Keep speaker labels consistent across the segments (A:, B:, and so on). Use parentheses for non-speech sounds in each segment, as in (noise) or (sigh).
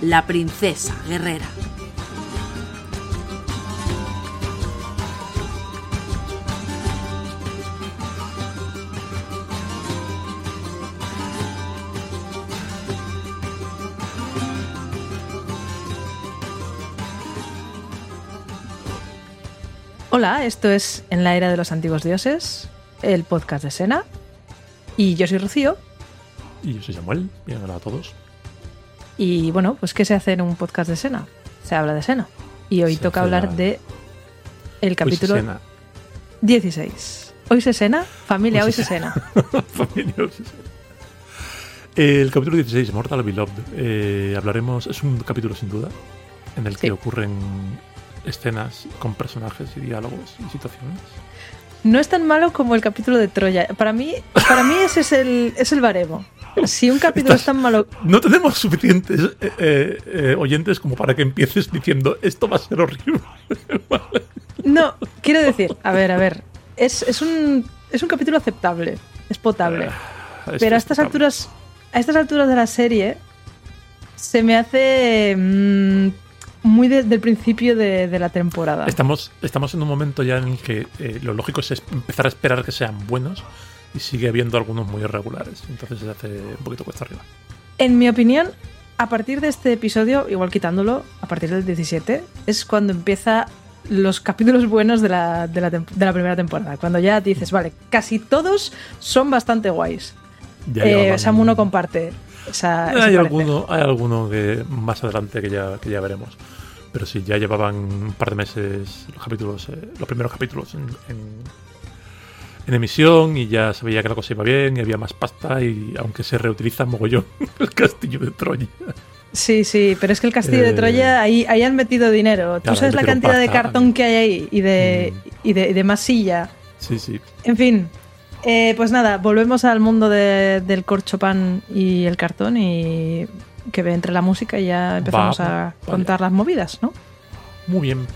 A: la princesa guerrera.
B: Hola, esto es En la Era de los Antiguos Dioses, el podcast de Sena. Y yo soy Rocío.
C: Y yo soy Samuel. Bien, hola a todos.
B: Y bueno, pues ¿qué se hace en un podcast de Sena? Se habla de Sena. Y hoy
C: Se
B: toca hablar
C: la-
B: de el capítulo
C: Hoy se cena.
B: 16. Hoy se cena, familia,
C: Hoy
B: hoy
C: se
B: se cena. (laughs)
C: Familia, hoy se cena. El capítulo 16, Mortal Beloved. Eh, hablaremos, es un capítulo sin duda, en el que
B: Sí.
C: ocurren escenas con personajes y diálogos y situaciones.
B: No es tan malo como el capítulo de Troya. Para mí, para mí ese es el, es el baremo. Si un capítulo es tan malo...
C: No tenemos suficientes eh, eh, eh, oyentes como para que empieces diciendo esto va a ser horrible. (laughs)
B: No, quiero decir, a ver, a ver. Es, es, un, es un capítulo aceptable, es potable.
C: Es
B: Pero a estas alturas, a estas alturas de la serie, se me hace mm, muy de- del principio de, de la temporada.
C: Estamos, estamos en un momento ya en el que lo lógico es- empezar a esperar que sean buenos y sigue habiendo algunos muy irregulares. Entonces se hace un poquito cuesta arriba.
B: En mi opinión, a partir de este episodio, igual quitándolo, a partir del 17, es cuando empieza los capítulos buenos de la, de la de la primera temporada. Cuando ya dices, vale, casi todos son bastante guays. Eh,
C: llevaban-
B: Samu no comparte esa,
C: hay alguno, hay alguno que más adelante que ya, que ya veremos. Pero sí, ya llevaban un par de meses los capítulos, eh, los primeros capítulos en, en- en emisión y ya se veía que la cosa iba bien y había más pasta y aunque se reutiliza mogollón (laughs) el castillo de Troya.
B: Sí, sí, pero es que el castillo de
C: Eh,
B: Troya, ahí, ahí han metido dinero. Tú sabes la cantidad de cartón que hay ahí y de,
C: Mm.
B: y de, y de masilla.
C: Sí, sí.
B: En fin, eh, pues nada, volvemos al mundo de- del corchopan y el cartón y que ve entre la música y ya empezamos
C: Va,
B: a
C: vaya.
B: contar las movidas, ¿no?
C: Muy bien.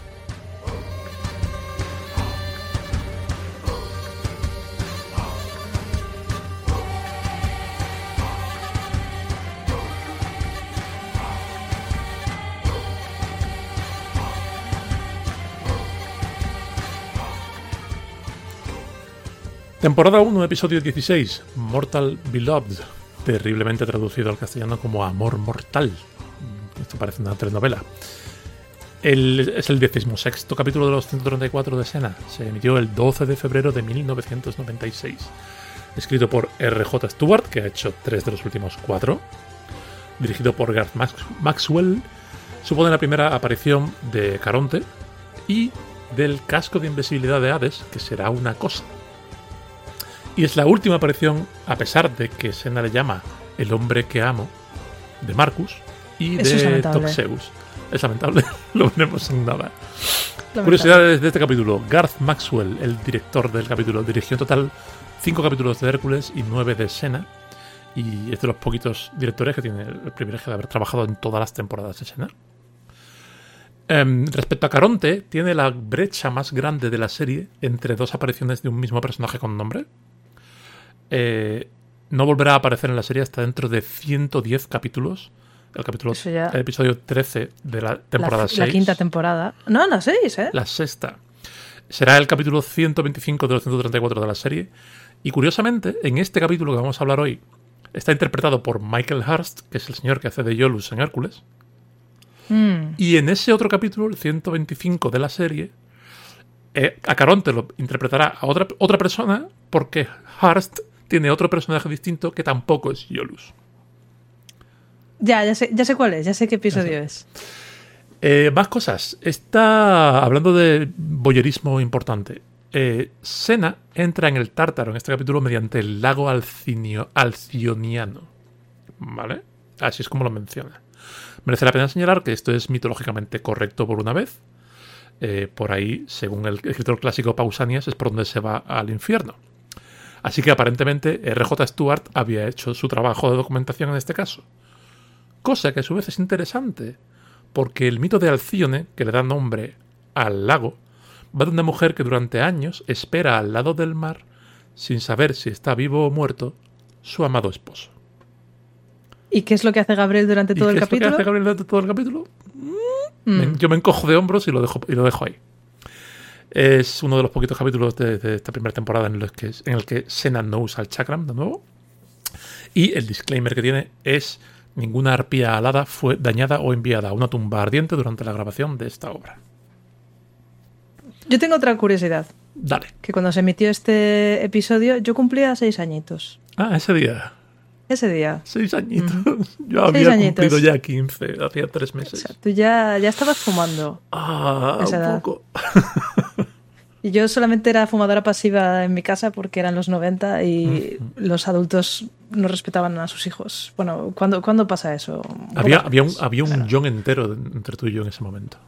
C: Temporada 1, episodio 16, Mortal Beloved, terriblemente traducido al castellano como Amor Mortal. Esto parece una telenovela. El- es el decimosexto capítulo de los 134 de Sena. Se emitió el 12 de febrero de 1996. Escrito por R.J. Stewart, que ha hecho tres de los últimos cuatro. Dirigido por Garth Max- Maxwell. Supone la primera aparición de Caronte y del casco de invisibilidad de Hades, que será una cosa. Y es la última aparición, a pesar de que Sena le llama el hombre que amo, de Marcus y
B: Eso es
C: de. Toxeus. Es lamentable, (laughs) lo veremos en nada.
B: Lamentable.
C: Curiosidades de este capítulo. Garth Maxwell, el director del capítulo, dirigió en total cinco capítulos de Hércules y nueve de Sena. Y es de los poquitos directores que tiene el privilegio de haber trabajado en todas las temporadas de Sena. Em, respecto a Caronte, tiene la brecha más grande de la serie entre dos apariciones de un mismo personaje con nombre. Eh, no volverá a aparecer en la serie hasta dentro de 110 capítulos. El capítulo,
B: ya-
C: el episodio 13 de la temporada
B: la,
C: 6.
B: la quinta temporada. No, no, seis, ¿eh?
C: La sexta. Será el capítulo 125 de los 134 de la serie. Y curiosamente, en este capítulo que vamos a hablar hoy, está interpretado por Michael Hurst, que es el señor que hace de Yolus en Hércules.
B: Mm.
C: Y en ese otro capítulo, el 125 de la serie, eh, a Caronte lo interpretará a otra, otra persona porque Hurst tiene otro personaje distinto que tampoco es Yolus.
B: Ya, ya sé, ya sé cuál es, ya sé qué episodio es.
C: Eh, más cosas. Está hablando de boyerismo importante. Eh, Sena entra en el Tártaro en este capítulo mediante el lago Alcinio- Alcioniano. ¿Vale? Así es como lo menciona. Merece la pena señalar que esto es mitológicamente correcto por una vez. Eh, por ahí, según el escritor clásico Pausanias, es por donde se va al infierno. Así que aparentemente R.J. Stewart había hecho su trabajo de documentación en este caso. Cosa que a su vez es interesante, porque el mito de Alcione, que le da nombre al lago, va de una mujer que durante años espera al lado del mar, sin saber si está vivo o muerto, su amado esposo.
B: ¿Y qué es lo que hace Gabriel durante todo
C: ¿Y
B: el
C: qué es lo que
B: capítulo?
C: hace Gabriel durante todo el capítulo?
B: Mm.
C: Yo me encojo de hombros y lo dejo, y lo dejo ahí. Es uno de los poquitos capítulos de, de esta primera temporada en, los que, en el que Sena no usa el chakram de nuevo. Y el disclaimer que tiene es ninguna arpía alada fue dañada o enviada a una tumba ardiente durante la grabación de esta obra.
B: Yo tengo otra curiosidad,
C: Dale.
B: que cuando se emitió este episodio yo cumplía seis añitos.
C: Ah, ese día.
B: Ese día.
C: Seis añitos. (laughs) Yo había
B: añitos.
C: cumplido ya 15, hacía tres
B: O
C: meses.
B: sea, tú ya, ya estabas fumando.
C: Ah, un
B: edad.
C: poco. (laughs)
B: Y yo solamente era fumadora pasiva en mi casa porque eran los 90 y los adultos no respetaban a sus hijos. Bueno, ¿cuándo, ¿cuándo pasa eso?
C: Había, había un, había un John entero entre tú y yo en ese momento.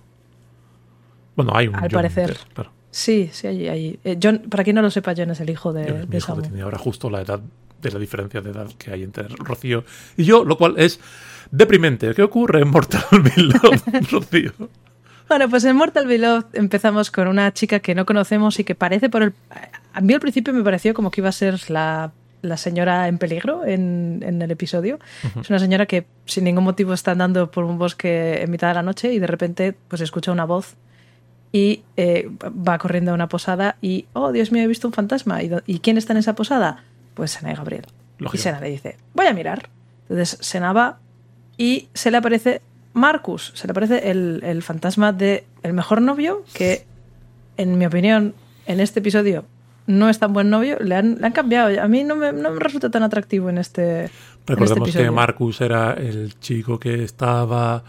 C: Bueno, hay un
B: Al
C: John
B: parecer.
C: entero, claro.
B: Sí, sí, hay. hay. Eh, John, para quien no lo sepa, John es el hijo de,
C: mi
B: de
C: hijo
B: Samu.
C: que tiene ahora justo la edad de la diferencia de edad que hay entre Rocío y yo, lo cual es deprimente. ¿Qué ocurre en Mortal (laughs) Beloved, Rocío?
B: Bueno, pues en Mortal Beloved empezamos con una chica que no conocemos y que parece por el... A mí al principio me pareció como que iba a ser la, la señora en peligro en, en el episodio. Es una señora que sin ningún motivo está andando por un bosque en mitad de la noche y de repente pues escucha una voz y eh, va corriendo a una posada y, oh, Dios mío, he visto un fantasma. ¿Y, do- ¿y quién está en esa posada? Pues Sena y Gabriel. Y. Sena le dice, voy a mirar. Entonces Sena va y se le aparece Marcus, se le aparece el, el fantasma de el mejor novio, que en mi opinión, en este episodio no es tan buen novio, le han, le han cambiado. A mí no me, no me resulta tan atractivo en este, en este
C: Recordemos que. Marcus era el chico que estaba.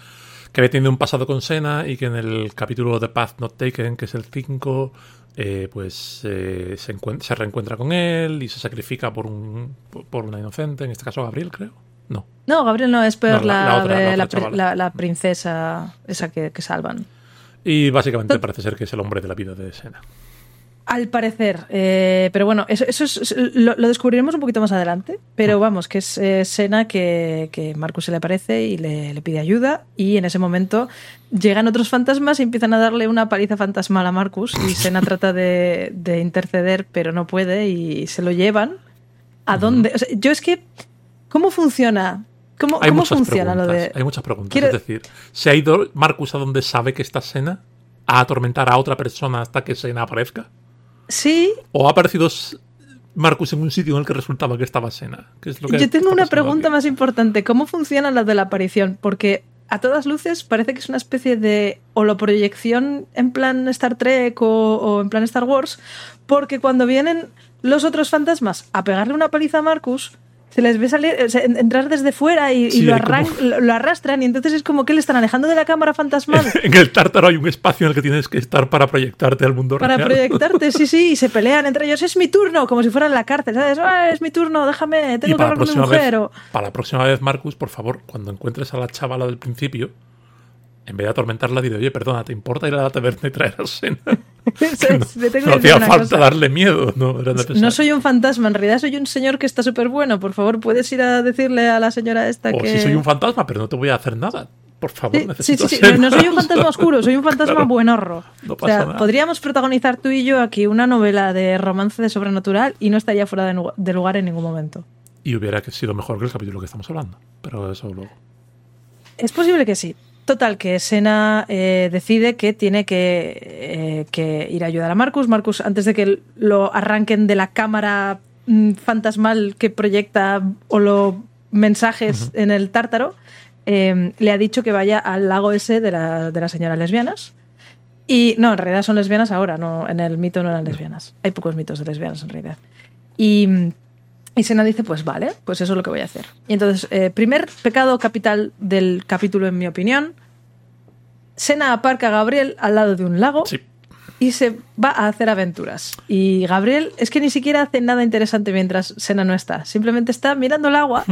C: que había tenido un pasado con Sena y que en el capítulo de Path Not Taken, que es el 5, eh, pues eh, se, encuent- se reencuentra con él y se sacrifica por, un, por una inocente, en este caso Gabriel, creo. No.
B: No, Gabriel no, es peor
C: No, la-
B: la,
C: la otra,
B: de-
C: la otra
B: la pri-
C: chavala.
B: la- la princesa esa que, que salvan.
C: Y básicamente parece ser que es el hombre de la vida de Sena.
B: Al parecer, eh, pero bueno, eso, eso es- lo, lo descubriremos un poquito más adelante. Pero vamos, que es eh, Sena que, que Marcus se le aparece y le, le pide ayuda. Y en ese momento llegan otros fantasmas y empiezan a darle una paliza fantasmal a Marcus. Y Sena (laughs) trata de, de interceder, pero no puede y se lo llevan. ¿A dónde? O sea, yo es que. ¿Cómo funciona? ¿Cómo,
C: Hay
B: cómo funciona lo de.?
C: Hay muchas preguntas.
B: Quiero-
C: Es decir, ¿se ha ido Marcus a donde sabe que está Sena? ¿A atormentar a otra persona hasta que Sena aparezca?
B: Sí,
C: ¿O ha aparecido Marcus en un sitio en el que resultaba que estaba Sena? ¿Qué es lo que
B: Yo tengo una pregunta
C: aquí?
B: más importante. ¿Cómo funciona la de la aparición? Porque a todas luces parece que es una especie de holoproyección en plan Star Trek o, o en plan Star Wars, porque cuando vienen los otros fantasmas a pegarle una paliza a Marcus, se les ve salir, o sea, entrar desde fuera y, lo,
C: como-
B: arran- lo- lo arrastran y entonces es como que le están alejando de la cámara fantasmal. (laughs)
C: En el tártaro hay un espacio en el que tienes que estar para proyectarte al mundo
B: Para
C: real.
B: proyectarte, sí, sí, y se (laughs) pelean entre ellos. Es mi turno, como si fuera en la cárcel, ¿sabes? "Ah, es mi turno, déjame, tengo que
C: para la,
B: hablar con mi mujer.
C: vez, para la próxima vez, Marcus, por favor, cuando encuentres a la chavala del principio, en vez de atormentarla, dile, oye, perdona, ¿te importa ir a la taberna y traer a Sena? (laughs) Que (laughs) no, no hacía falta
B: cosa.
C: darle miedo, no era.
B: No soy un fantasma, en realidad soy un señor que está súper bueno. Por favor, puedes ir a decirle a la señora esta
C: O
B: que.
C: si soy un fantasma, pero no te voy a hacer nada. Por favor,
B: Sí, sí,
C: necesito
B: sí, sí,
C: ser-
B: No, no soy un fantasma oscuro, soy un fantasma
C: Claro.
B: buenorro.
C: No
B: o
C: pasa
B: sea,
C: nada.
B: podríamos protagonizar tú y yo aquí una novela de romance de sobrenatural y no estaría fuera de lugar en ningún momento.
C: Y hubiera sido mejor que el capítulo que estamos hablando. Pero eso luego.
B: Es posible que sí. Total, que Sena eh, decide que tiene que, eh, que ir a ayudar a Marcus. Marcus, antes de que lo arranquen de la cámara mm, fantasmal que proyecta o mensajes en el tártaro, eh, le ha dicho que vaya al lago ese de, la- de las señoras lesbianas. Y no, en realidad son lesbianas ahora, no, en el mito no eran lesbianas. Hay pocos mitos de lesbianas en realidad. Y, y Sena dice, pues vale, pues eso es lo que voy a hacer. Y entonces, eh, primer pecado capital del capítulo, en mi opinión, Sena aparca a Gabriel al lado de un lago
C: Sí.
B: y se va a hacer aventuras. Y Gabriel es que ni siquiera hace nada interesante mientras Sena no está. Simplemente está mirando el agua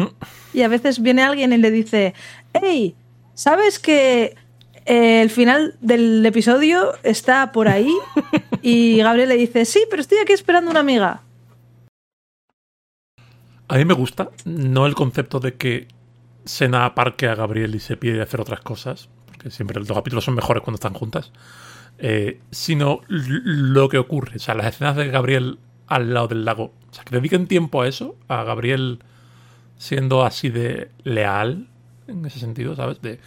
B: y a veces viene alguien y le dice, hey, ¿sabes que eh, el final del episodio está por ahí? (laughs) Y Gabriel le dice, sí, pero estoy aquí esperando una amiga.
C: A mí me gusta, no el concepto de que Sena aparque a Gabriel y se pide hacer otras cosas, porque siempre los capítulos son mejores cuando están juntas, eh, sino lo que ocurre, o sea, las escenas de Gabriel al lado del lago, o sea, que dediquen tiempo a eso, a Gabriel siendo así de leal, en ese sentido, ¿sabes? De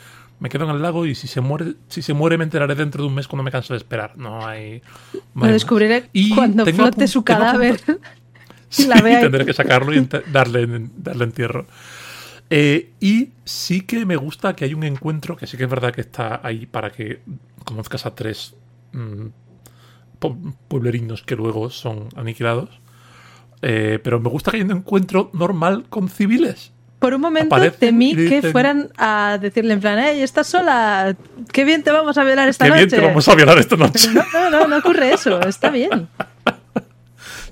C: me quedo en el lago y si se muere, si se muere me enteraré dentro de un mes cuando me canso de esperar. No hay. no
B: Lo
C: hay más.
B: descubriré
C: Y
B: cuando
C: tengo
B: flote su cadáver. La (laughs) vea
C: tendré que sacarlo y (laughs) darle, darle entierro. Eh, y sí que me gusta que hay un encuentro, que sí que es verdad que está ahí para que conozcas a tres mm, pu- pueblerinos que luego son aniquilados. Eh, pero me gusta que haya un encuentro normal con civiles.
B: Por un momento
C: Aparecen
B: temí
C: y
B: que
C: dicen-
B: fueran a decirle en plan, hey, estás sola, qué bien te vamos a violar esta
C: Qué
B: noche.
C: bien te vamos a violar esta (laughs) noche.
B: No, no, no, no ocurre eso, está bien.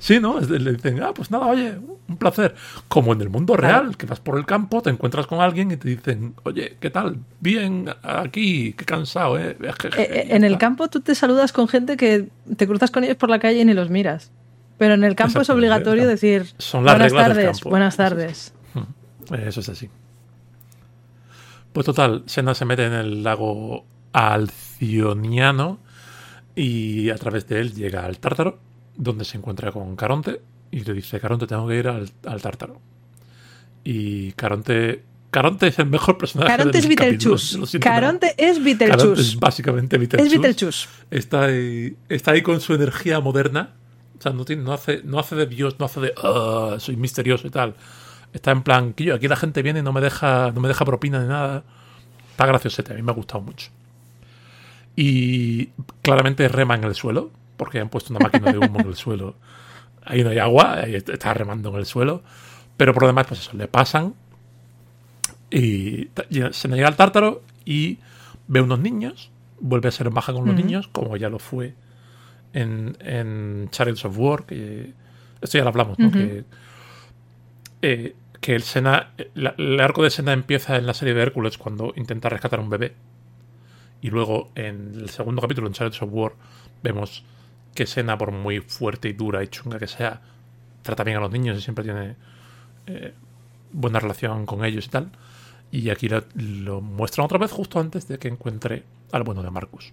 C: Sí, ¿no? Le dicen, ah, pues nada, oye, un placer. Como en el mundo real, que vas por el campo, te encuentras con alguien y te dicen, oye, ¿qué tal? Bien, aquí, qué cansado, ¿eh?
B: Eh, eh, en el campo tú te saludas con gente que te cruzas con ellos por la calle y ni los miras. Pero en el campo es obligatorio decir
C: Son las
B: buenas
C: del
B: tardes,
C: campo.
B: buenas
C: Eso es.
B: tardes.
C: Eso es así. Pues total, Sena se mete en el lago Alcioniano y a través de él llega al Tártaro, donde se encuentra con Caronte y le dice, Caronte, tengo que ir al, al Tártaro. Y Caronte... Caronte es el mejor personaje
B: Caronte
C: de
B: es Vitelchus. Caronte es
C: Caronte es
B: Vitelchus.
C: básicamente
B: Es
C: Vitelchus.
B: Vitelchus.
C: Está ahí, está ahí con su energía moderna. O sea, no, tiene, no, hace, no hace de Dios, no hace de "Ah, soy misterioso y tal. Está en plan, que yo, aquí la gente viene y no me deja, no me deja propina ni nada. Está graciosete, a mí me ha gustado mucho. Y claramente rema en el suelo, porque han puesto una máquina de humo en el suelo. Ahí no hay agua, ahí está remando en el suelo. Pero por lo demás, pues eso, le pasan. Y se llega al tártaro y ve unos niños. Vuelve a ser en baja con los niños, como ya lo fue en, en Chariots of War. Que, esto ya lo hablamos, ¿no? Que, eh, que el Sena, la- el arco de Sena empieza en la serie de Hércules cuando intenta rescatar a un bebé. Y luego en el segundo capítulo, en Chariots of War, vemos que Sena, por muy fuerte y dura y chunga que sea, trata bien a los niños y siempre tiene eh, buena relación con ellos y tal. Y aquí lo, lo muestran otra vez justo antes de que encuentre al bueno de Marcus.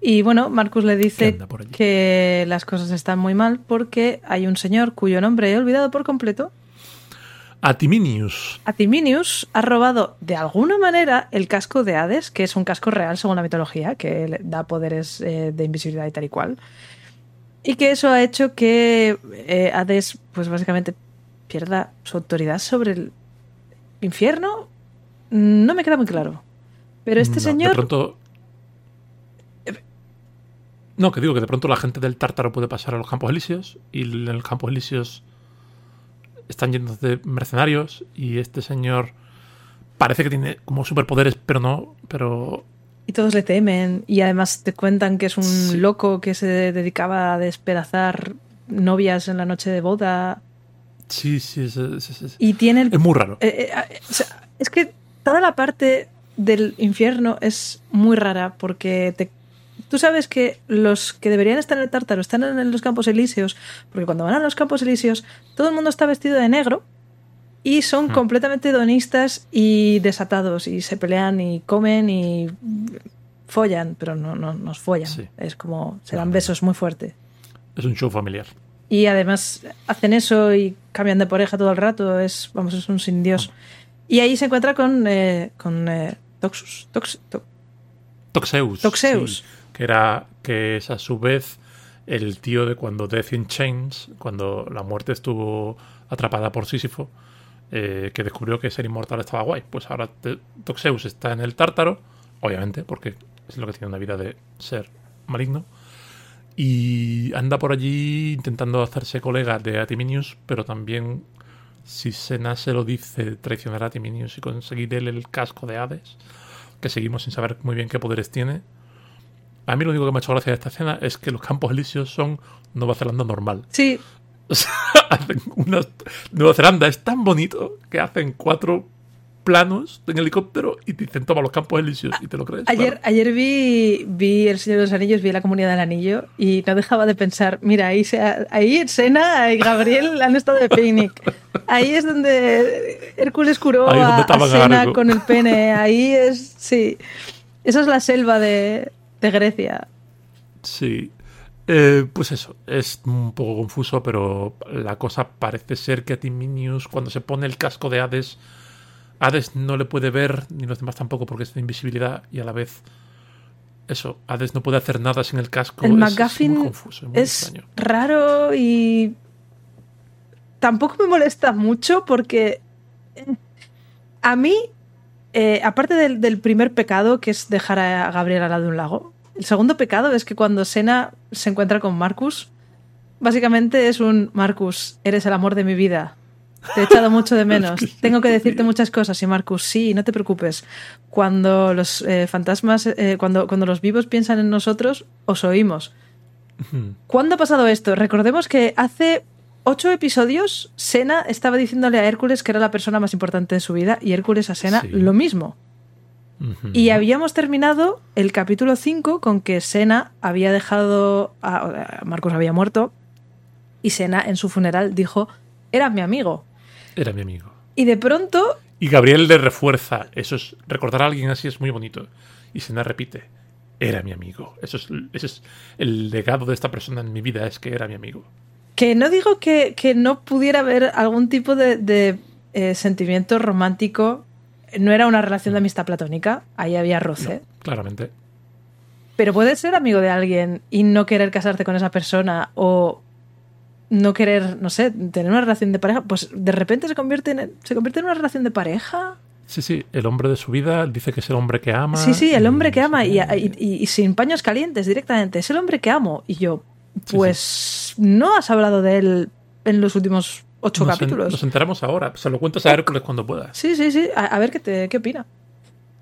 B: Y bueno, Marcus le dice que las cosas están muy mal porque hay un señor cuyo nombre he olvidado por completo.
C: Atiminius.
B: Atiminius ha robado de alguna manera el casco de Hades, que es un casco real según la mitología, que le da poderes eh, de invisibilidad y tal y cual. Y que eso ha hecho que eh, Hades, pues básicamente, pierda su autoridad sobre el infierno. No me queda muy claro. Pero este
C: No,
B: señor.
C: De pronto. No, que digo que de pronto la gente del Tártaro puede pasar a los Campos Elíseos y en los Campos Elíseos están llenos de mercenarios y este señor parece que tiene como superpoderes, pero no, pero
B: Y todos le temen. Y además te cuentan que es un
C: Sí.
B: loco que se dedicaba a despedazar novias en la noche de boda.
C: sí, sí, es- es-
B: Y tiene el
C: es muy raro.
B: Eh, eh, o sea, es que toda la parte del infierno es muy rara porque te- tú sabes que los que deberían estar en el tártaro están en los campos elíseos porque cuando van a los campos elíseos todo el mundo está vestido de negro y son
C: Hmm.
B: completamente hedonistas y desatados y se pelean y comen y follan, pero no, no nos follan.
C: Sí.
B: Es como se dan
C: No, no,
B: besos muy fuerte.
C: Es un show familiar.
B: Y además hacen eso y cambian de pareja todo el rato. Es, vamos, es un sin Dios. Y ahí se encuentra con, eh, con eh, Toxus. Tox- To-
C: Toxeus.
B: Toxeus.
C: sí, que era que es a su vez el tío de cuando Death in Chains, cuando la muerte estuvo atrapada por Sísifo, eh, que descubrió que ser inmortal estaba guay. Pues ahora Toxeus está en el tártaro, obviamente, porque es lo que tiene una vida de ser maligno. Y anda por allí intentando hacerse colega de Atiminius, pero también, si Sena se lo dice, traicionar a Atiminius y conseguir él el casco de Hades, que seguimos sin saber muy bien qué poderes tiene. A mí lo único que me ha hecho gracia de esta escena es que los campos elíseos son Nueva Zelanda normal.
B: Sí, (laughs)
C: O sea, hacen unas- Nueva Zelanda es tan bonito que hacen cuatro planos en helicóptero y te dicen toma los campos elíseos y te lo crees.
B: Ayer,
C: Claro.
B: ayer vi, vi El Señor de los Anillos, vi La Comunidad del Anillo y no dejaba de pensar, mira, ahí, se, ahí Sena y Gabriel (laughs) han estado de picnic. Ahí es donde Hércules curó a, a Sena con el pene. Ahí es, sí. Esa es la selva de, de Grecia.
C: Sí. Eh, pues eso, es un poco confuso, pero la cosa parece ser que a Timinius, cuando se pone el casco de Hades, Hades no le puede ver, ni los demás tampoco, porque es de invisibilidad, y a la vez, eso, Hades no puede hacer nada sin el casco.
B: El
C: es,
B: McGuffin
C: es muy confuso, muy
B: es raro y tampoco me molesta mucho porque a mí, eh, aparte del, del primer pecado, que es dejar a Gabriel al lado de un lago, el segundo pecado es que cuando Sena se encuentra con Marcus, básicamente es un Marcus, eres el amor de mi vida. Te he echado mucho de (laughs) menos. Tengo que decirte muchas cosas. Y Marcus, sí, no te preocupes. Cuando los eh, fantasmas, eh, cuando, cuando los vivos piensan en nosotros, os oímos. (laughs) ¿Cuándo ha pasado esto? Recordemos que hace ocho episodios Sena estaba diciéndole a Hércules que era la persona más importante de su vida y Hércules a Sena
C: Sí.
B: lo mismo. Y habíamos terminado el capítulo 5 con que Sena había dejado. A, Marcos había muerto. Y Sena en su funeral dijo: Era mi amigo.
C: Era mi amigo.
B: Y de pronto.
C: Y Gabriel le refuerza. Eso es. Recordar a alguien así es muy bonito. Y Sena repite. Era mi amigo. Eso es, ese es el legado de esta persona en mi vida, es que era mi amigo.
B: Que no digo que, que no pudiera haber algún tipo de, de, eh, sentimiento romántico. No era una relación de amistad platónica. Ahí había roce.
C: No, claramente.
B: Pero puedes ser amigo de alguien y no querer casarte con esa persona o no querer, no sé, tener una relación de pareja, pues de repente se convierte en, se convierte en una relación de pareja.
C: Sí, sí, el hombre de su vida dice que es el hombre que ama.
B: Sí, sí, el hombre que ama y,
C: qué.
B: y- y- y sin paños calientes directamente. Es el hombre que amo. Y yo,
C: Sí,
B: pues no has hablado de él en los últimos ocho
C: Nos en-
B: capítulos.
C: Nos enteramos ahora. Se lo cuentas a Hércules cuando puedas.
B: Sí, sí, sí. A, a ver qué, te, qué opina.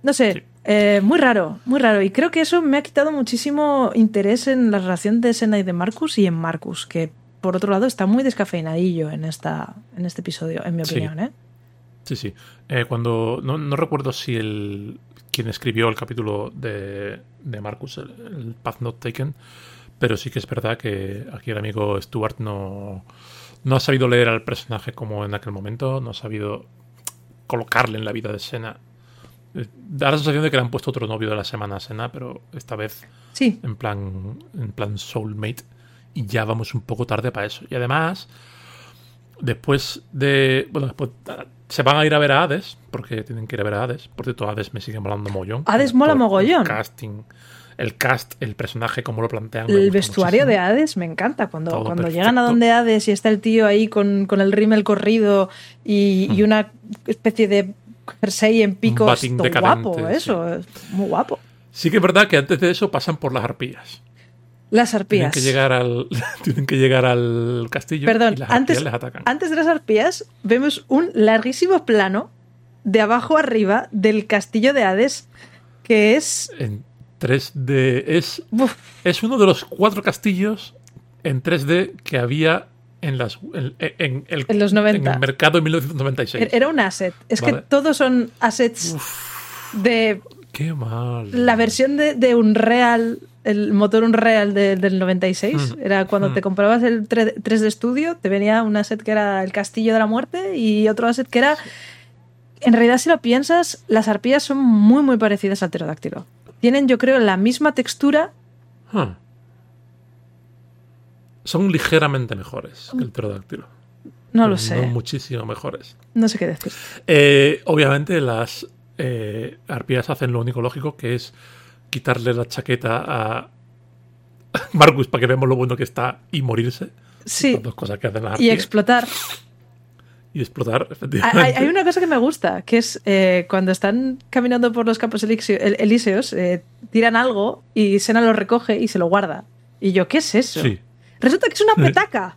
B: No sé,
C: Sí.
B: eh, muy raro, muy raro. Y creo que eso me ha quitado muchísimo interés en la relación de Sena y de Marcus y en Marcus, que por otro lado está muy descafeinadillo en, esta, en este episodio, en mi
C: Sí.
B: opinión. ¿eh?
C: Sí, sí. Eh, cuando. No, no recuerdo si el. quien escribió el capítulo de, de Marcus, el, el Path Not Taken. Pero sí que es verdad que aquí el amigo Stuart no. No ha sabido leer al personaje como en aquel momento. No ha sabido colocarle en la vida de Sena. Eh, Da la sensación de que le han puesto otro novio de la semana a Sena, pero esta vez
B: Sí,
C: en plan, en plan soulmate y ya vamos un poco tarde para eso. Y además, después de, bueno, después ah, se van a ir a ver a Hades, porque tienen que ir a ver a Hades. Por cierto, Hades me sigue molando mogollón.
B: Hades mola mogollón.
C: Casting, el cast, el personaje, como lo plantean.
B: el vestuario de. Hades me encanta. Cuando,
C: Todo
B: cuando
C: perfecto.
B: llegan a donde Hades y está el tío ahí con, con el rímel corrido y, y
C: Hmm.
B: una especie de jersey en picos. todo guapo,
C: sí.
B: eso, es muy guapo.
C: Sí que es verdad que antes de eso pasan por las arpías.
B: Las
C: Tienen
B: arpías.
C: que llegar al, (laughs) tienen que llegar al castillo
B: Perdón,
C: y las
B: antes,
C: arpías les atacan.
B: antes de las arpías vemos un larguísimo plano de abajo arriba del castillo de Hades que es...
C: En 3D es
B: uf,
C: Es uno de los cuatro castillos en 3D que había en, las, en, en el,
B: En los 90.
C: en el mercado en 1996.
B: era un asset. Es que todos son assets de
C: Qué mal.
B: la versión de, de Unreal, el motor Unreal de- del 96.
C: Mm.
B: Era cuando
C: Mm.
B: te comprabas el 3, 3D Studio, te venía un asset que era el castillo de la muerte y otro asset que era... En realidad, si lo piensas, las arpías son muy, muy parecidas al pterodáctilo. Tienen, yo creo, la misma textura.
C: Son ligeramente mejores que el pterodáctilo.
B: No lo sé.
C: No muchísimo mejores.
B: No sé qué decir.
C: Eh, obviamente las eh, arpías hacen lo único lógico que es quitarle la chaqueta a (laughs) Marcus para que veamos lo bueno que está y morirse.
B: Sí.
C: Las dos cosas que hacen las
B: Y
C: arpías.
B: explotar.
C: Y explotar,
B: Hay,
C: efectivamente.
B: hay una cosa que me gusta, que es eh, cuando están caminando por los campos elíseos, eh, tiran algo y Sena lo recoge y se lo guarda. Y yo, ¿qué es eso?
C: Sí.
B: Resulta que es una petaca.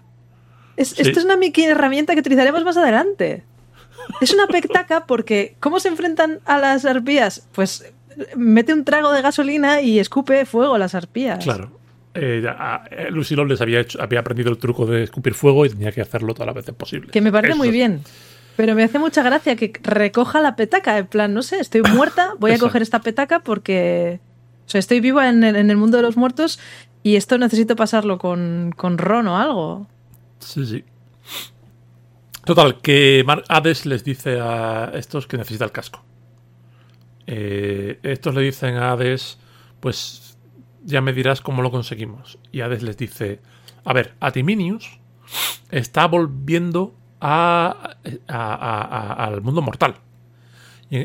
B: Es-
C: Sí.
B: Esto es una herramienta que utilizaremos más adelante. Es una petaca porque ¿cómo se enfrentan a las arpías? Pues mete un trago de gasolina y escupe fuego a las arpías.
C: Claro. Eh, ah, eh, Lucy Lawless había, hecho- había aprendido el truco de escupir fuego y tenía que hacerlo todas las veces posible.
B: Que me parece
C: Eso
B: muy bien. Pero me hace mucha gracia que recoja la petaca. En plan, no sé, estoy muerta, voy a coger esta petaca porque. O sea, estoy viva en el, en el mundo de los muertos y esto necesito pasarlo con, con Ron o algo.
C: Sí, sí. Total, que Mar- Hades les dice a estos que necesita el casco. Eh, estos le dicen a Hades, pues ya me dirás cómo lo conseguimos. Y Hades les dice, a ver, Atiminius está volviendo a, a- al mundo mortal.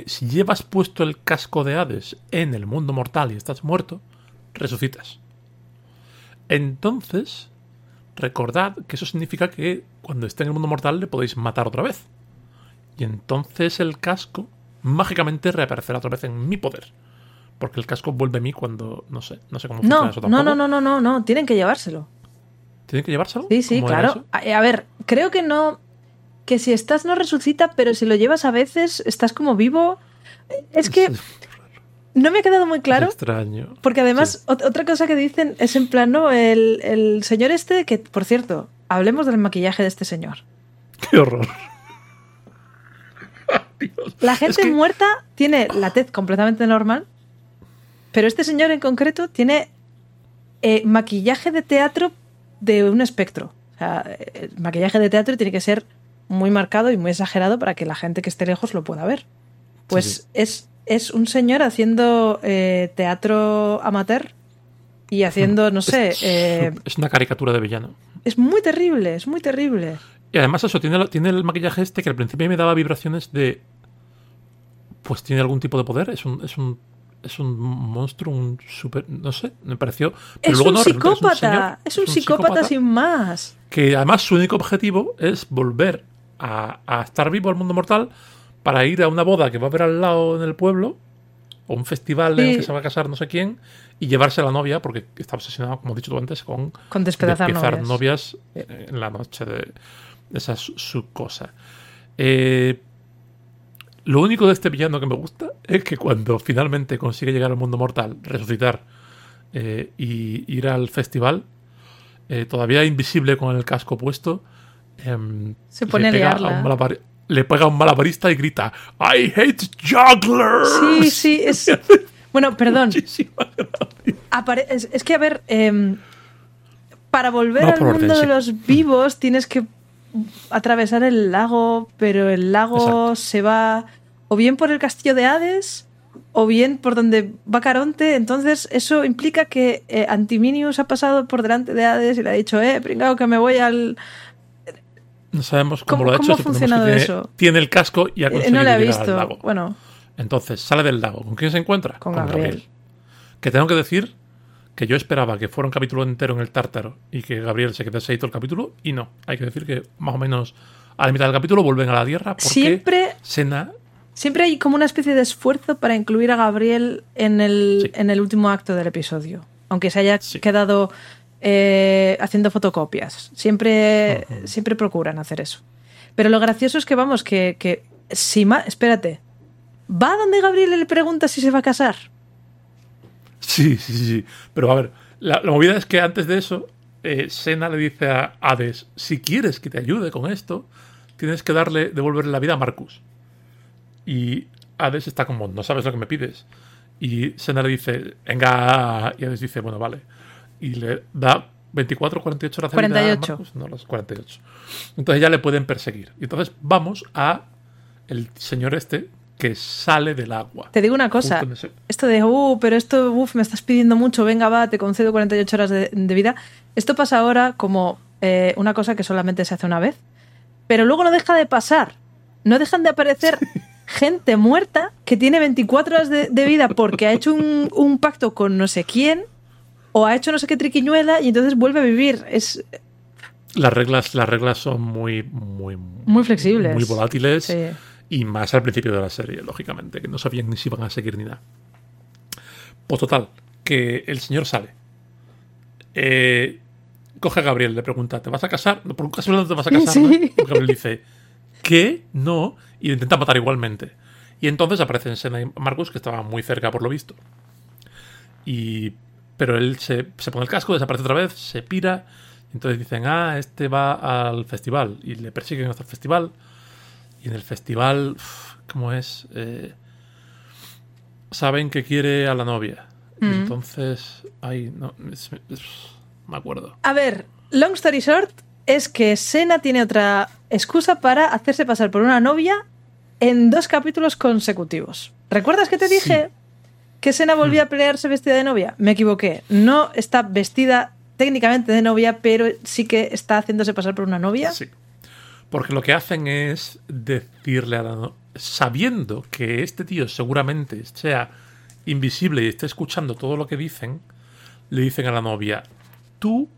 C: Si llevas puesto el casco de Hades en el mundo mortal y estás muerto, resucitas. Entonces, recordad que eso significa que cuando esté en el mundo mortal le podéis matar otra vez. Y entonces el casco mágicamente reaparecerá otra vez en mi poder. Porque el casco vuelve a mí cuando. No sé, no sé cómo funciona
B: No,
C: eso tampoco.
B: no, no, no, no, no, tienen que llevárselo.
C: ¿Tienen que llevárselo?
B: Sí, sí,
C: ¿Cómo era
B: claro. A, a ver, creo que no. Que si estás no resucita, pero si lo llevas a veces, estás como vivo. Es que no me ha quedado muy claro.
C: Es extraño.
B: Porque además,
C: Sí.
B: otra cosa que dicen es en plan, ¿no? El, el señor este, que por cierto, hablemos del maquillaje de este señor. (laughs)
C: Qué horror. Dios.
B: La gente
C: Es que-
B: muerta tiene la tez completamente normal, pero este señor en concreto tiene eh, maquillaje de teatro de un espectro. O sea, el maquillaje de teatro tiene que ser muy marcado y muy exagerado para que la gente que esté lejos lo pueda ver. Pues
C: Sí, sí.
B: Es, es un señor haciendo eh, teatro amateur y haciendo, no sé, eh,
C: Es una caricatura de villano.
B: es muy terrible, es muy terrible.
C: Y además eso, tiene, tiene el maquillaje este que al principio me daba vibraciones de... Pues tiene algún tipo de poder, es un... Es un es un monstruo, un super... No sé, me pareció... Pero
B: Es
C: luego
B: un
C: no, realmente
B: psicópata,
C: señor,
B: es un psicópata sin más.
C: que además su único objetivo es volver a, a estar vivo al mundo mortal para ir a una boda que va a haber al lado en el pueblo o un festival en el que se va a casar no sé quién y llevarse a la novia porque está obsesionado, como he dicho tú antes, con
B: Con despedazar novias.
C: novias eh, en la noche de esa es su cosa. Eh, lo único de este villano que me gusta es que cuando finalmente consigue llegar al mundo mortal, resucitar eh, y ir al festival, eh, todavía invisible con el casco puesto, em,
B: Se pone a
C: le, pega
B: liarla.
C: un le pega a un malabarista y grita I hate jugglers.
B: Sí, sí, es... (laughs) Bueno, perdón. Apare- Es, es que, a ver, em, para volver al
C: orden,
B: mundo de
C: sí.
B: los vivos tienes que atravesar el lago, pero el lago
C: Exacto.
B: se va o bien por el castillo de Hades o bien por donde va Caronte. Entonces, eso implica que eh, Antiminius ha pasado por delante de Hades y le ha dicho, eh, pringao, que me voy al...
C: No sabemos cómo,
B: ¿Cómo-
C: lo ha hecho.
B: ha funcionado
C: que tiene,
B: eso?
C: Tiene el casco y ha
B: Eh,
C: conseguido
B: no
C: al
B: visto.
C: lago.
B: Bueno,
C: Entonces sale del lago. ¿Con quién se encuentra?
B: Con Gabriel.
C: Que tengo que decir que yo esperaba que fuera un capítulo entero en el tártaro y que Gabriel se quedase ahí todo el capítulo y no. Hay que decir que más o menos a la mitad del capítulo vuelven a la Tierra porque
B: siempre
C: Sena
B: Siempre hay como una especie de esfuerzo para incluir a Gabriel en el,
C: Sí.
B: en el último acto del episodio. Aunque se haya
C: Sí.
B: quedado eh, haciendo fotocopias. Siempre, siempre procuran hacer eso. Pero lo gracioso es que, vamos, que, que si ma- espérate. ¿Va donde Gabriel y le pregunta si se va a casar?
C: Sí, sí, sí, sí. Pero a ver, la, la movida es que antes de eso, eh, Sena le dice a Hades, si quieres que te ayude con esto, tienes que darle, devolverle la vida a Marcus. Y Hades está como, no sabes lo que me pides. Y Sena le dice, venga, y Hades dice, bueno, vale. Y le da 24 48 horas de vida a
B: 48.
C: Marcus. No, las 48. Entonces ya le pueden perseguir. Y entonces vamos a el señor este que sale del agua.
B: Te digo una cosa.
C: Ese-
B: Esto de, uh, pero esto, uff, me estás pidiendo mucho, venga, va, te concedo 48 horas de, de vida. Esto pasa ahora como eh, una cosa que solamente se hace una vez, pero luego no deja de pasar. No dejan de aparecer (laughs) gente muerta que tiene 24 horas de, de vida porque ha hecho un, un pacto con no sé quién o ha hecho no sé qué triquiñuela y entonces vuelve a vivir. Es
C: Las reglas, las reglas son muy, muy,
B: muy flexibles.
C: muy volátiles
B: Sí.
C: Y más al principio de la serie, lógicamente, que no sabían ni si iban a seguir ni nada. Pues total, que el señor sale. Eh, coge a Gabriel, le pregunta, ¿te vas a casar? No, por casualidad no te vas a casar, (laughs)
B: Sí.
C: ¿no? Gabriel dice, ¿qué? No, y lo intenta matar igualmente. Y entonces aparecen Sena y Marcus, que estaban muy cerca por lo visto. Y, pero él se, se pone el casco, desaparece otra vez, se pira. Entonces dicen, ah, este va al festival. Y le persiguen hasta el festival. Y en el festival, ¿cómo es? Eh, saben que quiere a la novia.
B: Mm.
C: entonces, ay, no, es- es- me acuerdo.
B: A ver, long story short, es que Sena tiene otra excusa para hacerse pasar por una novia en dos capítulos consecutivos. ¿Recuerdas que te
C: Sí.
B: dije que Sena volvía a pelearse vestida de novia? Me equivoqué. No está vestida técnicamente de novia, pero sí que está haciéndose pasar por una novia.
C: Sí. Porque lo que hacen es decirle a la sabiendo que este tío seguramente sea invisible y esté escuchando todo lo que dicen, le dicen a la novia, tú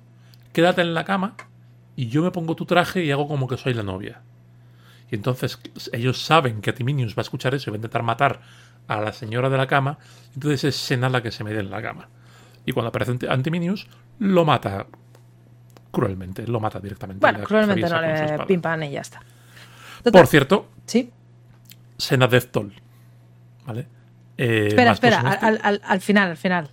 C: quédate en la cama y yo me pongo tu traje y hago como que soy la novia. Y entonces ellos saben que Atiminius va a escuchar eso y va a intentar matar a la señora de la cama, entonces es Sena la que se mete en la cama. Y cuando aparece Ant- Antiminius, lo mata cruelmente, lo mata directamente.
B: Bueno, cruelmente no le
C: espada.
B: pim pam y ya está.
C: Por cierto,
B: sí.
C: Sena Death Toll. ¿Vale? Eh,
B: Espera, espera, al, al- al final, al final.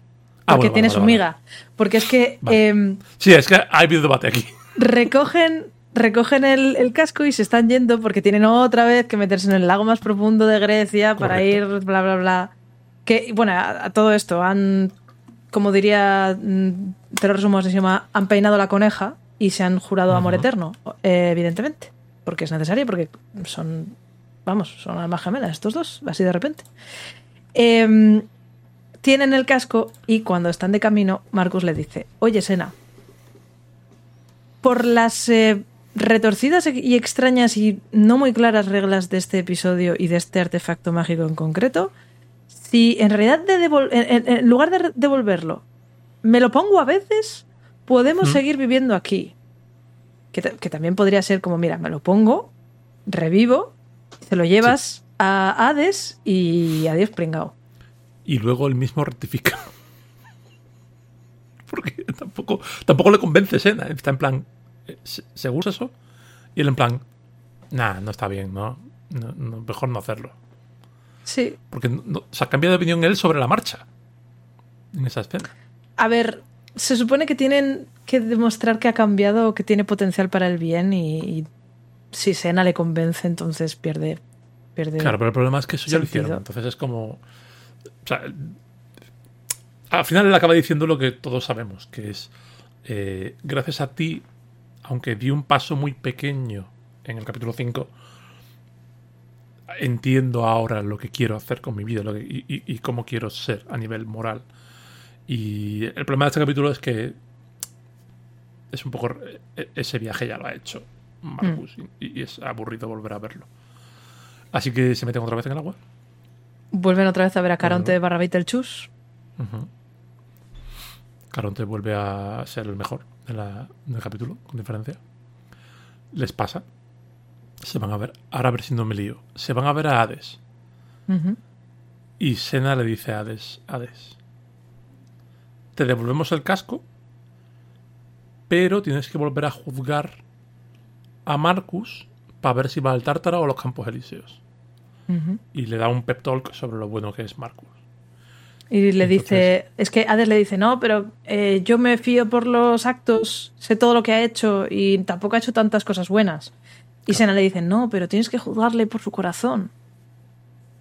C: Ah,
B: Porque
C: bueno,
B: tiene
C: vale,
B: su
C: vale,
B: miga. Porque es que em,
C: Sí, es que ha habido debate aquí.
B: recogen, recogen el, el casco y se están yendo porque tienen otra vez que meterse en el lago más profundo de Grecia para ir, bla, bla, bla. Que, bueno, a, a todo esto han, como diría, mm, te lo resumo así, se llama, han peinado la coneja y se han jurado amor eterno, eh, evidentemente. Porque es necesario, porque son, vamos, son almas gemelas estos dos, así de repente. Em, tienen el casco y cuando están de camino, Marcus le dice, oye, Sena, por las eh, retorcidas y extrañas y no muy claras reglas de este episodio y de este artefacto mágico en concreto, si en realidad de en, en- lugar de devolverlo, me lo pongo a veces, podemos
C: ¿Mm?
B: seguir viviendo aquí. Que, que también podría ser como, mira, me lo pongo, revivo, se lo llevas a Hades y adiós pringao.
C: Y luego él mismo rectifica. (laughs) Porque tampoco, tampoco le convence Sena. Está en plan, eh, ¿se- ¿seguro eso? Y él en plan, nah, no está bien, ¿no? No- no, mejor no hacerlo.
B: Sí,
C: Porque no, se ha cambiado de opinión él sobre la marcha. En esa escena.
B: A ver, se supone que tienen que demostrar que ha cambiado o que tiene potencial para el bien y, y si Sena le convence, entonces pierde. pierde
C: Claro, pero el problema es que eso ya lo hicieron. Entonces es como. O sea, al final él acaba diciendo lo que todos sabemos, que es. eh, gracias a ti, aunque di un paso muy pequeño en el capítulo 5, entiendo ahora lo que quiero hacer con mi vida lo que- y, y- y cómo quiero ser a nivel moral. Y el problema de este capítulo es que es un poco. e- Ese viaje ya lo ha hecho Marcus y, y es aburrido volver a verlo. Así que se meten otra vez en el agua.
B: Vuelven otra vez a ver a Caronte
C: Bueno.
B: barra Beetlejuice.
C: Ujú. Caronte vuelve a ser el mejor de la- del capítulo, con diferencia. Les pasa. Se van a ver. Ahora a ver si no me lío. Se van a ver a Hades. Y Sena le dice a Hades, Hades, te devolvemos el casco, pero tienes que volver a juzgar a Marcus para ver si va al Tártaro o a los Campos Elíseos. Y le da un pep talk sobre lo bueno que es Marcus.
B: Y le
C: Entonces-
B: dice, es que Hades le dice, no, pero eh, yo me fío por los actos, sé todo lo que ha hecho y tampoco ha hecho tantas cosas buenas. Y Sena le dice, no, pero tienes que juzgarle por su corazón.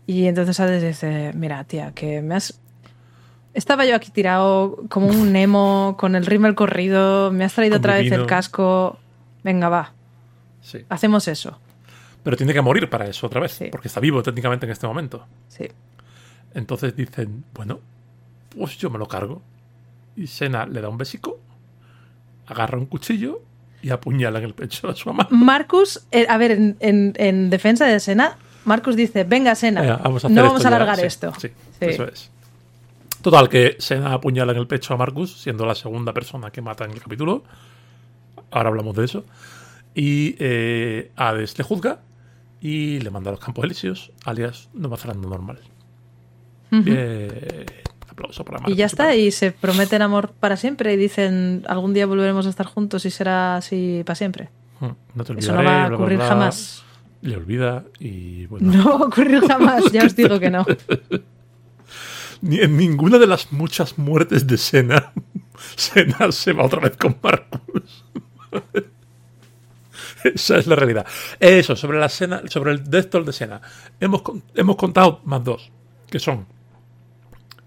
B: Y entonces Hades dice, mira, tía, que me has... Estaba yo aquí tirado como un (laughs) Nemo con el rímel corrido, me has traído
C: Con
B: otra vez el casco. Venga, va,
C: Sí.
B: hacemos eso.
C: Pero tiene que morir para eso otra vez,
B: Sí.
C: porque está vivo técnicamente en este momento.
B: Sí.
C: Entonces dicen, bueno, pues yo me lo cargo. Y Sena le da un besico, agarra un cuchillo y apuñala en el pecho a su mamá.
B: Marcus, eh, a ver, en, en- en defensa de Sena, Marcus dice, venga, Sena,
C: Venga, vamos a hacer
B: no vamos
C: esto
B: a
C: ya".
B: alargar
C: Sí,
B: esto.
C: Sí,
B: Sí.
C: eso es. Total, que Sena apuñala en el pecho a Marcus, siendo la segunda persona que mata en el capítulo. Ahora hablamos de eso. Y eh, Hades le juzga y le manda a los Campos Elíseos, alias Nueva Zelanda normal. Bien. Aplauso para Marcus.
B: Y ya está, y se prometen amor para siempre y dicen algún día volveremos a estar juntos y será así para siempre.
C: Mm, No te
B: Eso no va a
C: bla, bla,
B: ocurrir
C: bla.
B: jamás.
C: Le olvida y bueno.
B: No va a ocurrir jamás, ya os digo que no. (laughs)
C: Ni en ninguna de las muchas muertes de Sena, (laughs) Sena se va otra vez con Marcus. (laughs) Esa es la realidad. Eso, sobre la Sena, sobre el Death Toll de Sena. Hemos, hemos contado más dos, que son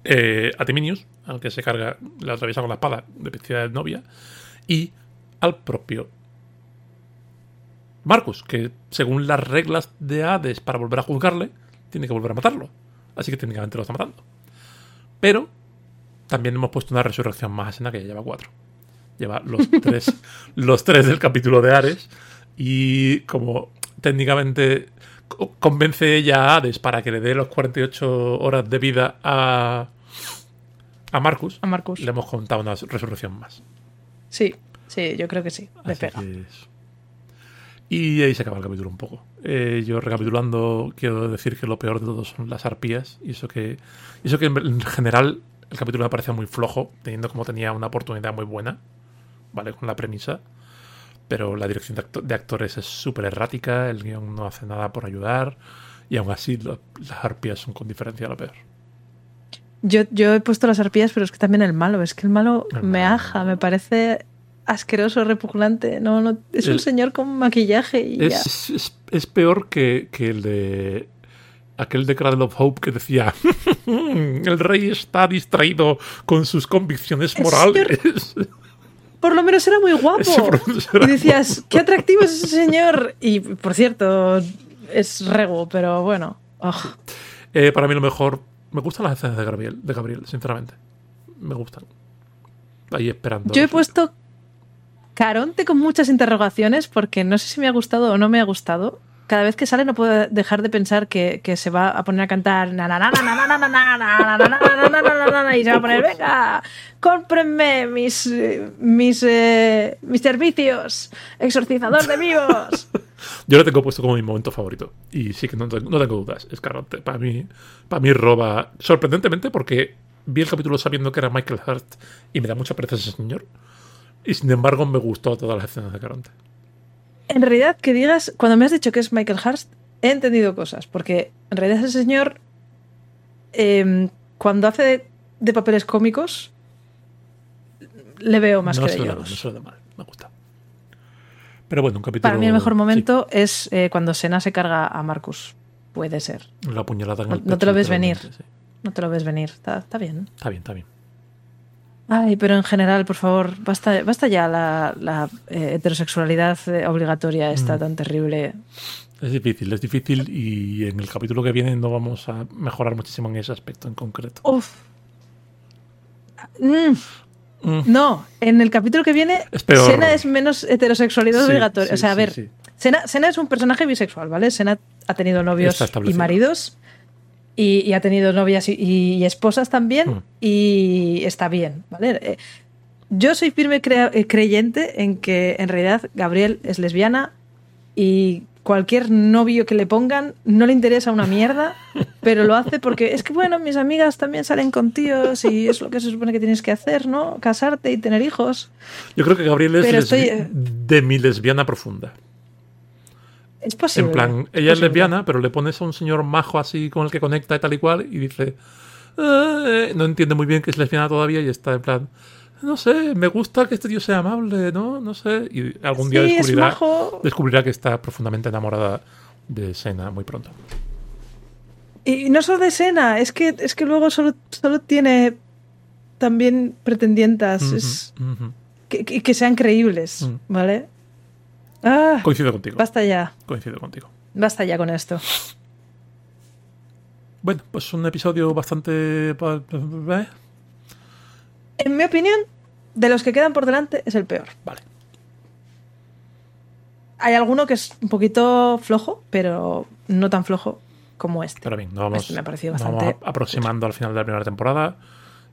C: eh, a Timinius, al que se carga, le atraviesa con la espada de vestida de novia, y al propio Marcus, que según las reglas de Hades para volver a juzgarle, tiene que volver a matarlo. Así que técnicamente lo está matando. Pero también hemos puesto una resurrección más a Sena que ya lleva cuatro. Lleva los (laughs) tres, los tres del capítulo de Ares. Y como técnicamente convence ella a Hades para que le dé los 48 horas de vida a, a Marcus,
B: A Marcus.
C: le hemos contado una resurrección más.
B: Sí, sí, yo creo que sí. Le pega.
C: Y ahí se acaba el capítulo un poco. Eh, yo recapitulando, quiero decir que lo peor de todo son las arpías. Y eso que, eso que en general el capítulo me parecía muy flojo, teniendo como tenía una oportunidad muy buena, ¿vale? Con la premisa. Pero la dirección de, acto- de actores es súper errática, el guion no hace nada por ayudar. Y aún así lo- las arpías son con diferencia lo peor.
B: Yo, yo he puesto las arpías, pero es que también el malo. Es que el malo
C: El
B: me
C: malo.
B: aja, me parece asqueroso, repugnante. No, no, es un
C: El-
B: señor con maquillaje y ya.
C: Es, es- es peor que, que el de. Aquel de Cradle of Hope que decía: El rey está distraído con sus convicciones morales.
B: Por lo menos era muy (laughs) guapo.
C: Era
B: Y decías, qué atractivo es ese señor. Y por cierto, es rego, pero bueno. Ugh.
C: Eh, para mí, lo mejor. Me gustan las escenas de Gabriel, de Gabriel, sinceramente. Me gustan. Ahí esperando.
B: Yo he puesto Caronte con muchas interrogaciones porque no sé si me ha gustado o no me ha gustado cada vez que sale no puedo dejar de pensar que, se va a poner a cantar y se va a poner, venga, cómprenme mis, mis, mis servicios, exorcizador de vivos.
C: Yo lo tengo puesto como mi momento favorito y sí que no, no tengo dudas. Es Scarlett, para mí, para mí roba sorprendentemente porque vi el capítulo sabiendo que era Michael Hart y me da mucha pereza ese señor. Y sin embargo me gustó todas las escenas de Caronte.
B: En realidad, que digas, cuando me has dicho que es Michael Hurst, he entendido cosas, porque en realidad ese señor, em, cuando hace de, de papeles cómicos, le veo más
C: no
B: que de Yoros.
C: no da mal. Me gusta. Pero bueno, un capítulo.
B: Para mí el mejor
C: sí,
B: momento es eh, cuando Sena se carga a Marcus. Puede ser.
C: la puñalada en
B: No-
C: el
B: no te
C: pecho,
B: lo ves venir.
C: sí.
B: No te lo ves venir. Está, está bien.
C: Está bien, está bien.
B: Ay, pero en general, por favor, basta, basta ya la, la, eh, heterosexualidad eh, obligatoria esta
C: Mm.
B: tan terrible.
C: Es difícil, es difícil y en el capítulo que viene no vamos a mejorar muchísimo en ese aspecto en concreto.
B: Uf. Mm.
C: Mm.
B: No, en el capítulo que viene,
C: Es.
B: Sena es menos heterosexualidad
C: Sí,
B: obligatoria.
C: sí,
B: o sea, a ver,
C: sí.
B: Sena, Sena es un personaje bisexual, ¿vale? Sena ha tenido novios y maridos y, y ha tenido novias y, y esposas también
C: Mm.
B: y está bien, ¿vale? Eh, Yo soy firme eh, creyente en que en realidad Gabriel es lesbiana y cualquier novio que le pongan no le interesa una mierda, (laughs) pero lo hace porque es que, bueno, mis amigas también salen con tíos y es lo que se supone que tienes que hacer, ¿no? Casarte y tener hijos.
C: Yo creo que Gabriel es
B: estoy, eh,
C: de mi lesbiana profunda.
B: Es posible.
C: En plan, ella es lesbiana, pero le pones a un señor majo así con el que conecta y tal y cual, y dice. "Eh", no entiende muy bien que es lesbiana todavía y está en plan. No sé, me gusta que este tío sea amable, ¿no? No sé. Y algún día
B: Sí,
C: descubrirá, descubrirá que está profundamente enamorada de Sena muy pronto.
B: Y no solo de Sena, es que, es que luego solo, solo tiene también pretendientas es- que- que sean creíbles,
C: Mm.
B: ¿vale? Ah,
C: Coincido contigo.
B: basta ya,
C: Coincido contigo.
B: basta ya con esto.
C: Bueno, pues un episodio bastante. eh,
B: En mi opinión, de los que quedan por delante, es el peor.
C: Vale.
B: Hay alguno que es un poquito flojo, pero no tan flojo como este.
C: Pero bien, nos vamos,
B: Este me ha parecido
C: nos
B: bastante
C: vamos aproximando al final de la primera temporada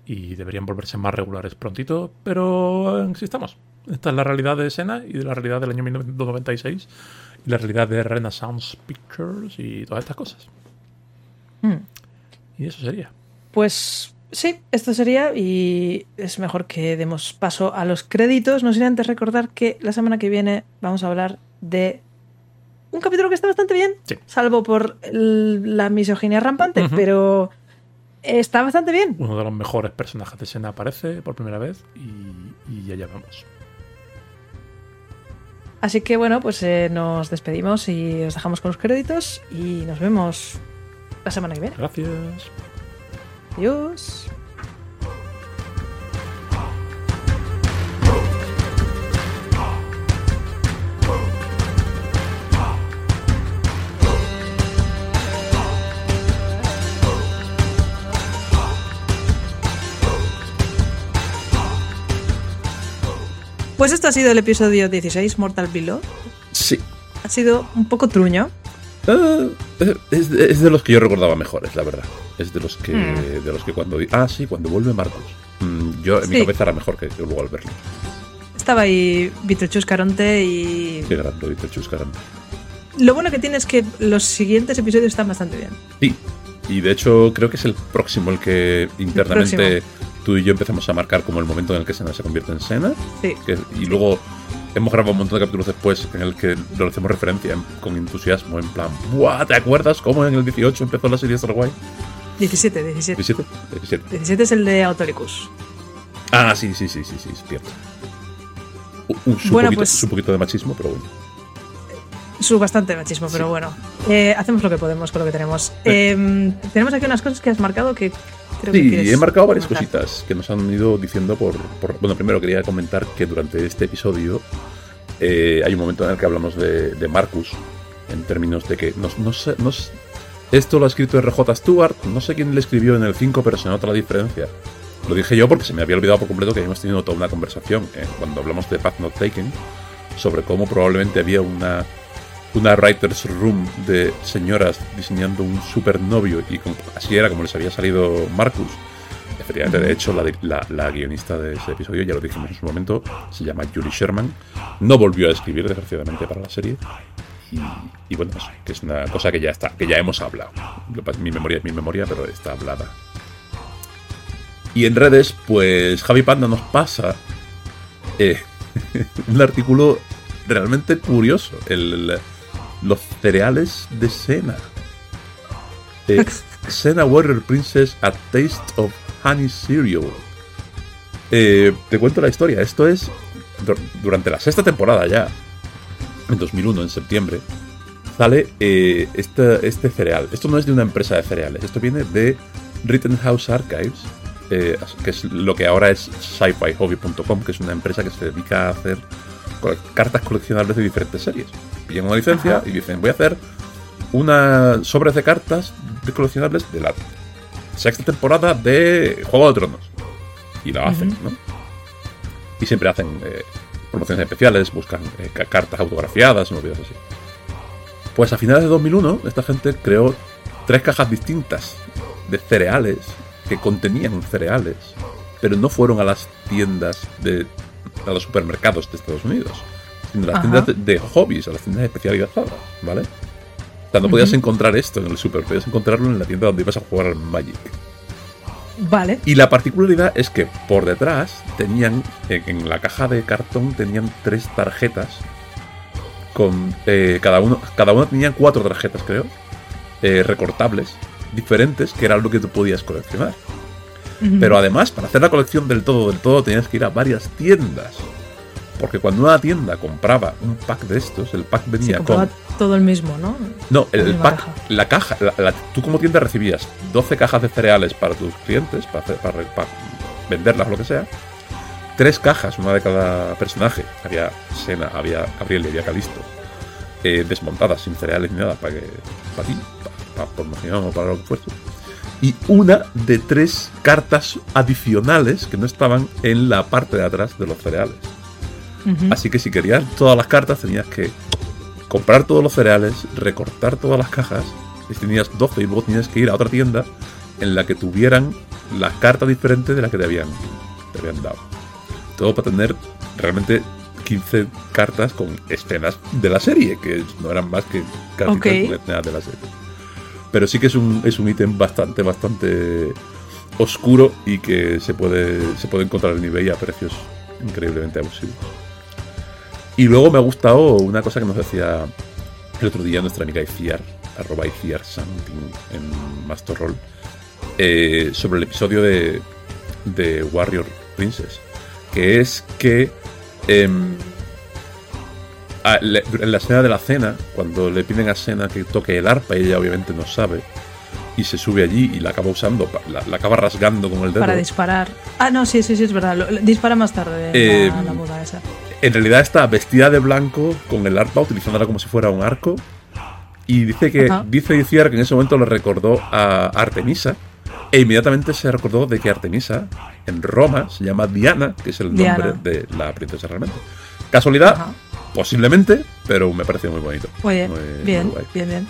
C: y deberían volverse más regulares prontito, pero eh, insistamos. Esta es la realidad de Sena y de la realidad del año 1996 y la realidad de Renaissance Pictures y todas estas cosas.
B: Mm.
C: Y eso sería.
B: Pues sí, esto sería y es mejor que demos paso a los créditos. No sin antes recordar que la semana que viene vamos a hablar de un capítulo que está bastante bien,
C: Sí.
B: salvo por la misoginia rampante, pero está bastante bien.
C: Uno de los mejores personajes de Sena aparece por primera vez y, y allá vamos.
B: Así que bueno, pues eh, nos despedimos y os dejamos con los créditos y nos vemos la semana que viene.
C: Gracias.
B: Adiós. Pues esto ha sido el episodio 16, Mortal Below.
D: Sí.
B: Ha sido un poco truño.
D: Ah, es, de, es de los que yo recordaba mejores, la verdad. Es de los que,
B: Mm.
D: de los que cuando... Ah, sí, cuando vuelve Marcos. Mm, yo, en mi cabeza era mejor que, que luego al verlo.
B: Estaba ahí Vitrechus Caronte y
D: Qué gran lo dice Chus Caramba.
B: lo bueno que tiene es que los siguientes episodios están bastante bien.
D: Sí, y de hecho creo que es el próximo el que internamente tú y yo empezamos a marcar como el momento en el que Sena se convierte en Sena.
B: Sí.
D: que- y luego hemos grabado un montón de capítulos después en el que lo hacemos referencia en- con entusiasmo, en plan, ¡buah! ¿Te acuerdas cómo en el 18 empezó la serie Star Wars?
B: 17, 17.
D: 17, 17.
B: 17 es el de Autoricus.
D: Ah, sí, sí, sí, sí, sí, es cierto. Un, un, su
B: Bueno,
D: poquito,
B: pues-
D: su poquito de machismo, pero bueno.
B: Su bastante machismo, pero bueno. Eh, hacemos lo que podemos con lo que tenemos. Eh, tenemos aquí unas cosas que has marcado que creo
D: Sí, he marcado varias
B: comentar.
D: cositas que nos han ido diciendo por, por- Bueno, primero quería comentar que durante este episodio eh, hay un momento en el que hablamos de, de Marcus, en términos de que no, no sé, no sé- esto lo ha escrito RJ Stewart, no sé quién le escribió en el 5, pero se nota la diferencia. Lo dije yo porque se me había olvidado por completo que habíamos tenido toda una conversación eh, cuando hablamos de Path Not Taken sobre cómo probablemente había una una writer's room de señoras diseñando un supernovio y con- así era como les había salido Marcus. Efectivamente, de hecho, la, la- la guionista de ese episodio, ya lo dijimos en su momento, se llama Julie Sherman. No volvió a escribir, desgraciadamente, para la serie. Y, y bueno, eso, que es una cosa que ya está, que ya hemos hablado. Mi memoria es mi memoria, pero está hablada. Y en redes, pues Javi Panda nos pasa eh, (laughs) un artículo realmente curioso. El, el- los cereales de Sena. Eh, (laughs) Sena Warrior Princess A Taste of Honey Cereal. Eh, te cuento la historia. Esto es dur- durante la sexta temporada ya, en 2001, en septiembre, sale eh, este, este cereal. Esto no es de una empresa de cereales, esto viene de Rittenhouse Archives, eh, que es lo que ahora es sci-fi-hobby.com, que es una empresa que se dedica a hacer cartas coleccionables de diferentes series. Pillan una licencia
B: Ajá.
D: y dicen, voy a hacer una sobres de cartas de coleccionables de la sexta temporada de Juego de Tronos. Y la hacen. ¿no? Y siempre hacen eh, promociones especiales, buscan eh, ca- cartas autografiadas y movidas así. Pues a finales de 2001, esta gente creó tres cajas distintas de cereales que contenían cereales, pero no fueron a las tiendas de a los supermercados de Estados Unidos, sino a las
B: Ajá.
D: tiendas de, de hobbies, a las tiendas especializadas, ¿vale? O sea, no podías encontrar esto en el super, podías encontrarlo en la tienda donde ibas a jugar al Magic.
B: Vale.
D: Y la particularidad es que por detrás tenían, en, en la caja de cartón tenían tres tarjetas con eh, cada uno, cada uno tenían cuatro tarjetas creo, eh, recortables diferentes que era lo que tú podías coleccionar. Pero además, para hacer la colección del todo, del todo, tenías que ir a varias tiendas. Porque cuando una tienda compraba un pack de estos, el pack venía con.
B: todo el mismo, ¿no?
D: No, el, pack, la caja. la- la- tú como tienda recibías 12 cajas de cereales para tus clientes, para, hacer- para, para venderlas o lo que sea. Tres cajas, una de cada personaje. Había Sena, había Gabriel y había Calisto. eh, desmontadas, sin cereales ni nada, para que. Para ti, para, para o para lo que fuese. Y una de tres cartas adicionales que no estaban en la parte de atrás de los cereales. Así que si querías todas las cartas tenías que comprar todos los cereales, recortar todas las cajas, y tenías 12 y luego tenías que ir a otra tienda en la que tuvieran la carta diferente de la que te habían, te habían dado. Todo para tener realmente 15 cartas con escenas de la serie, que no eran más que cartas
B: Ok.
D: con escenas de la serie. Pero sí que es un, es un ítem bastante, bastante oscuro y que se puede, se puede encontrar en eBay a precios increíblemente abusivos. Y luego me ha gustado una cosa que nos decía el otro día nuestra amiga Iciar, arroba Iciar Something en Masterroll, eh, sobre el episodio de, de Warrior Princess, que es que em, a- le- en la escena de la cena, cuando le piden a Sena que toque el arpa, ella obviamente no sabe. Y se sube allí y la acaba usando, la, la acaba rasgando con el dedo.
B: Para disparar. Ah, no, sí, sí, sí, es verdad. Lo- lo- dispara más tarde
D: Eh,
B: la, la boda esa.
D: En realidad está vestida de blanco con el arpa, utilizándola como si fuera un arco. Y dice que
B: Ajá.
D: dice Iciar que en ese momento le recordó a Artemisa. E inmediatamente se recordó de que Artemisa en Roma se llama Diana, que es el
B: Diana.
D: nombre de la princesa realmente. Casualidad,
B: Ajá.
D: Posiblemente, pero me parece muy bonito.
B: Muy bien,
D: Muy-
B: bien,
D: muy
B: bien, bien.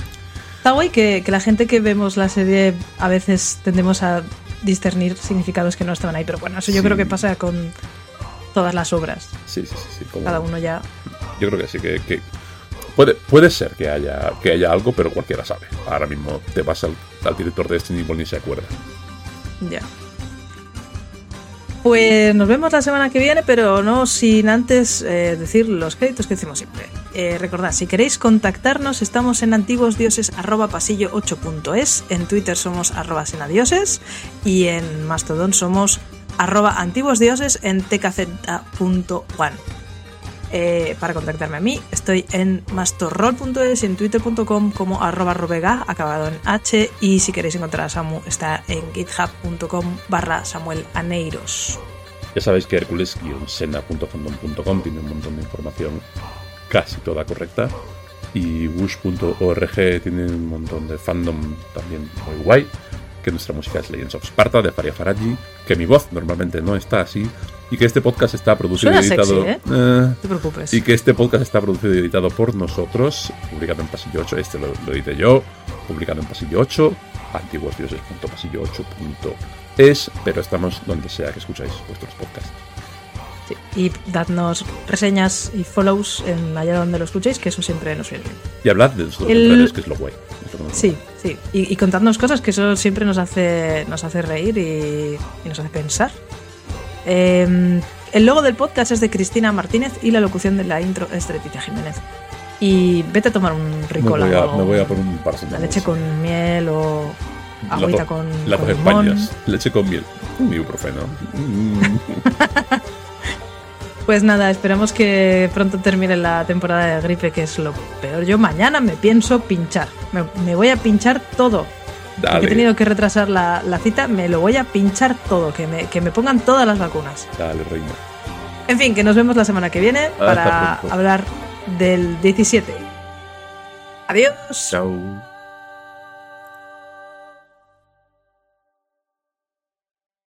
B: Está guay que, que la gente que vemos la serie a veces tendemos a discernir significados que no estaban ahí, pero bueno, eso yo
D: Sí.
B: creo que pasa con todas las obras.
D: Sí, sí, sí. sí, como-
B: Cada uno ya.
D: Yo creo que sí, que, que puede, puede ser que haya, que haya algo, pero cualquiera sabe. Ahora mismo te vas al, al director de Destiny igual ni se acuerda.
B: Ya. Pues nos vemos la semana que viene, pero no sin antes eh, decir los créditos que decimos siempre. Eh, recordad, si queréis contactarnos, estamos en antiguosdioses.pasillo8.es, en Twitter somos arroba senadioses y en Mastodon somos arroba antiguosdioses en tkz.one. Eh, para contactarme a mí, estoy en mastorrol.es en twitter.com como arroba robega, acabado en H. Y si queréis encontrar a Samu, está en github.com barra Samuel Aneiros.
D: Ya sabéis que Hércules-sena.fandom.com tiene un montón de información casi toda correcta. Y Wush.org tiene un montón de fandom también muy guay. Que nuestra música es Legends of Sparta de Faria Faraji. Que mi voz normalmente no está así. Y que este podcast está producido
B: Suena
D: y editado.
B: sexy, ¿eh?
D: Eh,
B: te preocupes.
D: Y que este podcast está producido y editado por nosotros, publicado en Pasillo 8. Este lo, lo edité yo, publicado en Pasillo 8, antiguosdioses.pasillo8.es, pero estamos donde sea que escucháis vuestros podcasts.
B: Sí, Y dadnos reseñas y follows en allá donde lo escuchéis, que eso siempre nos viene bien.
D: Y hablad de los
B: El-
D: que es lo guay. Es lo
B: Sí, sí. Y, y contadnos cosas que eso siempre nos hace, nos hace reír y, y nos hace pensar. Eh, el logo del podcast es de Cristina Martínez y la locución de la intro es de Leticia Jiménez. Y vete a tomar un
D: Me
B: ricola
D: voy, a,
B: o
D: me voy a por un par de
B: la leche con miel o agüita
D: do-
B: con,
D: Las
B: con.
D: Leche con miel. Un ibuprofeno. (laughs) (laughs)
B: Pues nada, esperamos que pronto termine la temporada de gripe, que es lo peor. Yo mañana me pienso pinchar. Me, me voy a pinchar todo.
D: Dale,
B: he tenido que retrasar la, la cita, me lo voy a pinchar todo, que me, que me pongan todas las vacunas.
D: dale, reina.
B: En fin, que nos vemos la semana que viene
D: Hasta
B: para
D: pronto.
B: hablar del 17. Adiós.
D: Chao.